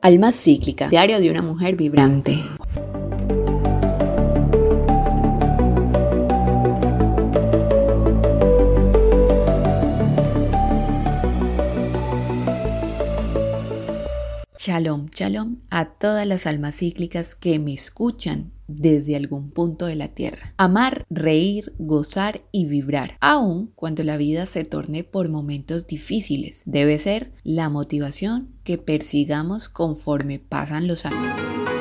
Alma cíclica, diario de una mujer vibrante. Shalom, shalom a todas las almas cíclicas que me escuchan desde algún punto de la tierra. Amar, reír, gozar y vibrar, aun cuando la vida se torne por momentos difíciles, debe ser la motivación que persigamos conforme pasan los años.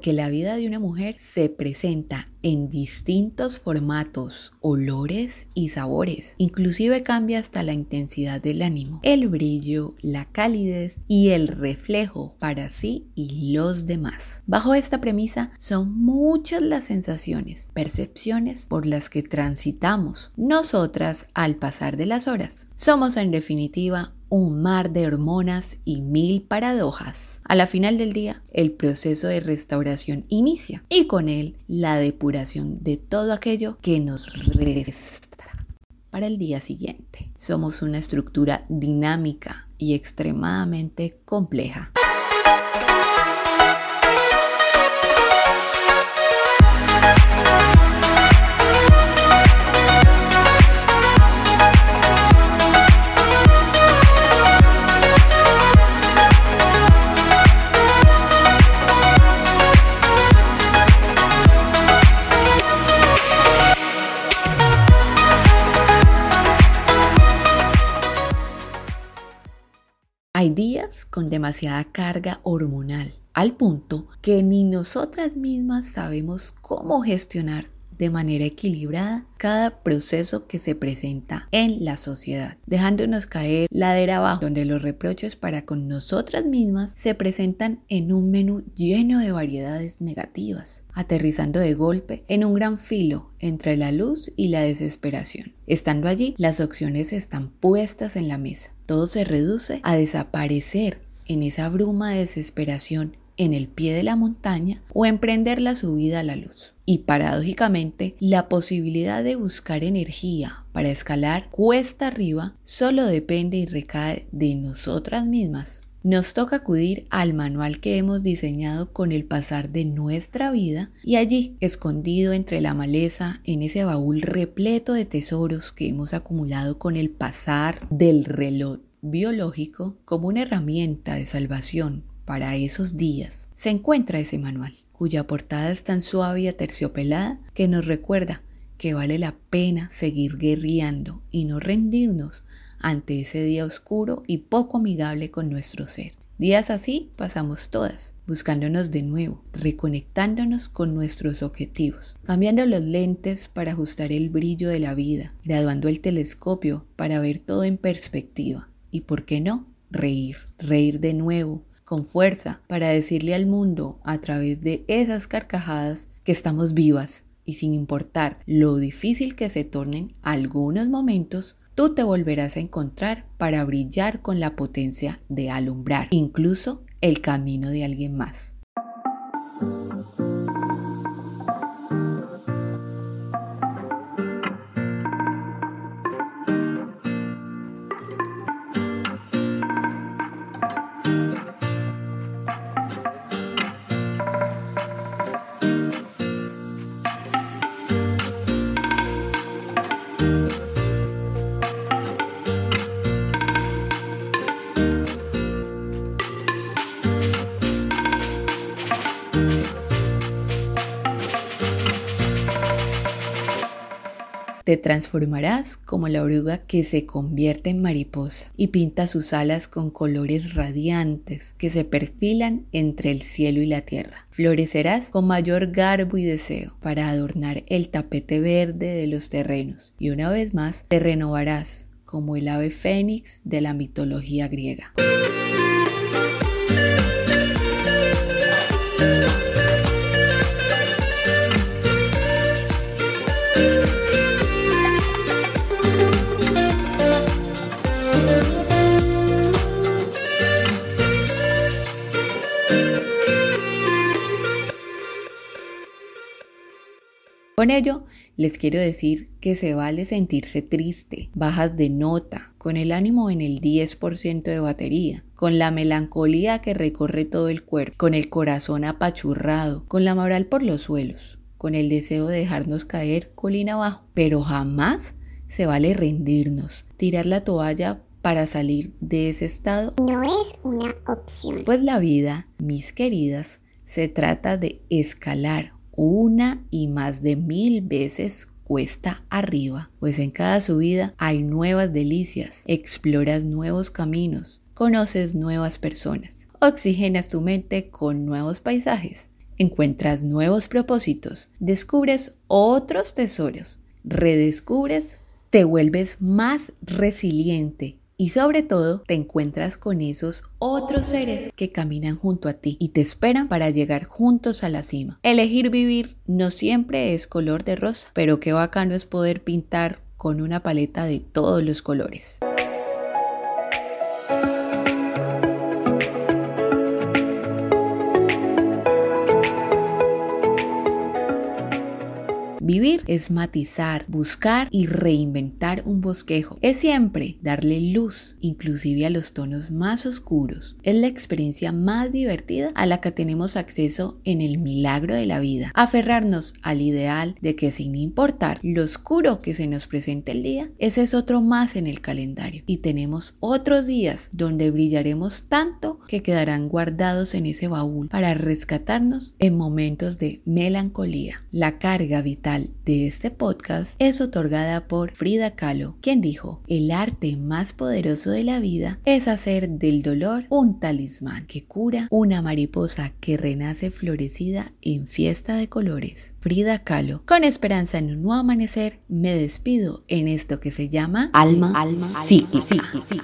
Porque la vida de una mujer se presenta en distintos formatos, olores y sabores. Inclusive cambia hasta la intensidad del ánimo, el brillo, la calidez y el reflejo para sí y los demás. Bajo esta premisa son muchas las sensaciones, percepciones por las que transitamos nosotras al pasar de las horas. Somos en definitiva un mar de hormonas y mil paradojas. A la final del día, el proceso de restauración inicia y con él la depuración de todo aquello que nos resta para el día siguiente. Somos una estructura dinámica y extremadamente compleja. Con demasiada carga hormonal, al punto que ni nosotras mismas sabemos cómo gestionar de manera equilibrada cada proceso que se presenta en la sociedad, dejándonos caer ladera abajo, donde los reproches para con nosotras mismas se presentan en un menú lleno de variedades negativas, aterrizando de golpe en un gran filo entre la luz y la desesperación. Estando allí, las opciones están puestas en la mesa. Todo se reduce a desaparecer en esa bruma de desesperación en el pie de la montaña o emprender la subida a la luz. Y paradójicamente, la posibilidad de buscar energía para escalar cuesta arriba solo depende y recae de nosotras mismas. Nos toca acudir al manual que hemos diseñado con el pasar de nuestra vida y allí, escondido entre la maleza, en ese baúl repleto de tesoros que hemos acumulado con el pasar del reloj biológico como una herramienta de salvación para esos días, se encuentra ese manual, cuya portada es tan suave y aterciopelada que nos recuerda que vale la pena seguir guerreando y no rendirnos ante ese día oscuro y poco amigable con nuestro ser. Días así pasamos todas, buscándonos de nuevo, reconectándonos con nuestros objetivos, cambiando los lentes para ajustar el brillo de la vida, graduando el telescopio para ver todo en perspectiva y, ¿por qué no?, reír, reír de nuevo, con fuerza para decirle al mundo a través de esas carcajadas que estamos vivas y sin importar lo difícil que se tornen algunos momentos, tú te volverás a encontrar para brillar con la potencia de alumbrar incluso el camino de alguien más. Te transformarás como la oruga que se convierte en mariposa y pinta sus alas con colores radiantes que se perfilan entre el cielo y la tierra. Florecerás con mayor garbo y deseo para adornar el tapete verde de los terrenos y una vez más te renovarás como el ave fénix de la mitología griega. Con ello, les quiero decir que se vale sentirse triste, bajas de nota, con el ánimo en el 10% de batería, con la melancolía que recorre todo el cuerpo, con el corazón apachurrado, con la moral por los suelos, con el deseo de dejarnos caer colina abajo, pero jamás se vale rendirnos, tirar la toalla para salir de ese estado no es una opción. Pues la vida, mis queridas, se trata de escalar una y más de mil veces cuesta arriba, pues en cada subida hay nuevas delicias, exploras nuevos caminos, conoces nuevas personas, oxigenas tu mente con nuevos paisajes, encuentras nuevos propósitos, descubres otros tesoros, redescubres, te vuelves más resiliente y sobre todo te encuentras con esos otros seres que caminan junto a ti y te esperan para llegar juntos a la cima. Elegir vivir no siempre es color de rosa, pero qué bacano es poder pintar con una paleta de todos los colores. Vivir es matizar, buscar y reinventar un bosquejo. Es siempre darle luz, inclusive a los tonos más oscuros. Es la experiencia más divertida a la que tenemos acceso en el milagro de la vida. Aferrarnos al ideal de que sin importar lo oscuro que se nos presente el día, ese es otro más en el calendario. Y tenemos otros días donde brillaremos tanto que quedarán guardados en ese baúl para rescatarnos en momentos de melancolía. La carga vital de este podcast es otorgada por Frida Kahlo, quien dijo, el arte más poderoso de la vida es hacer del dolor un talismán que cura una mariposa que renace florecida en fiesta de colores. Frida Kahlo, con esperanza en un nuevo amanecer, me despido en esto que se llama Alma, Alma, sí, sí, sí, sí.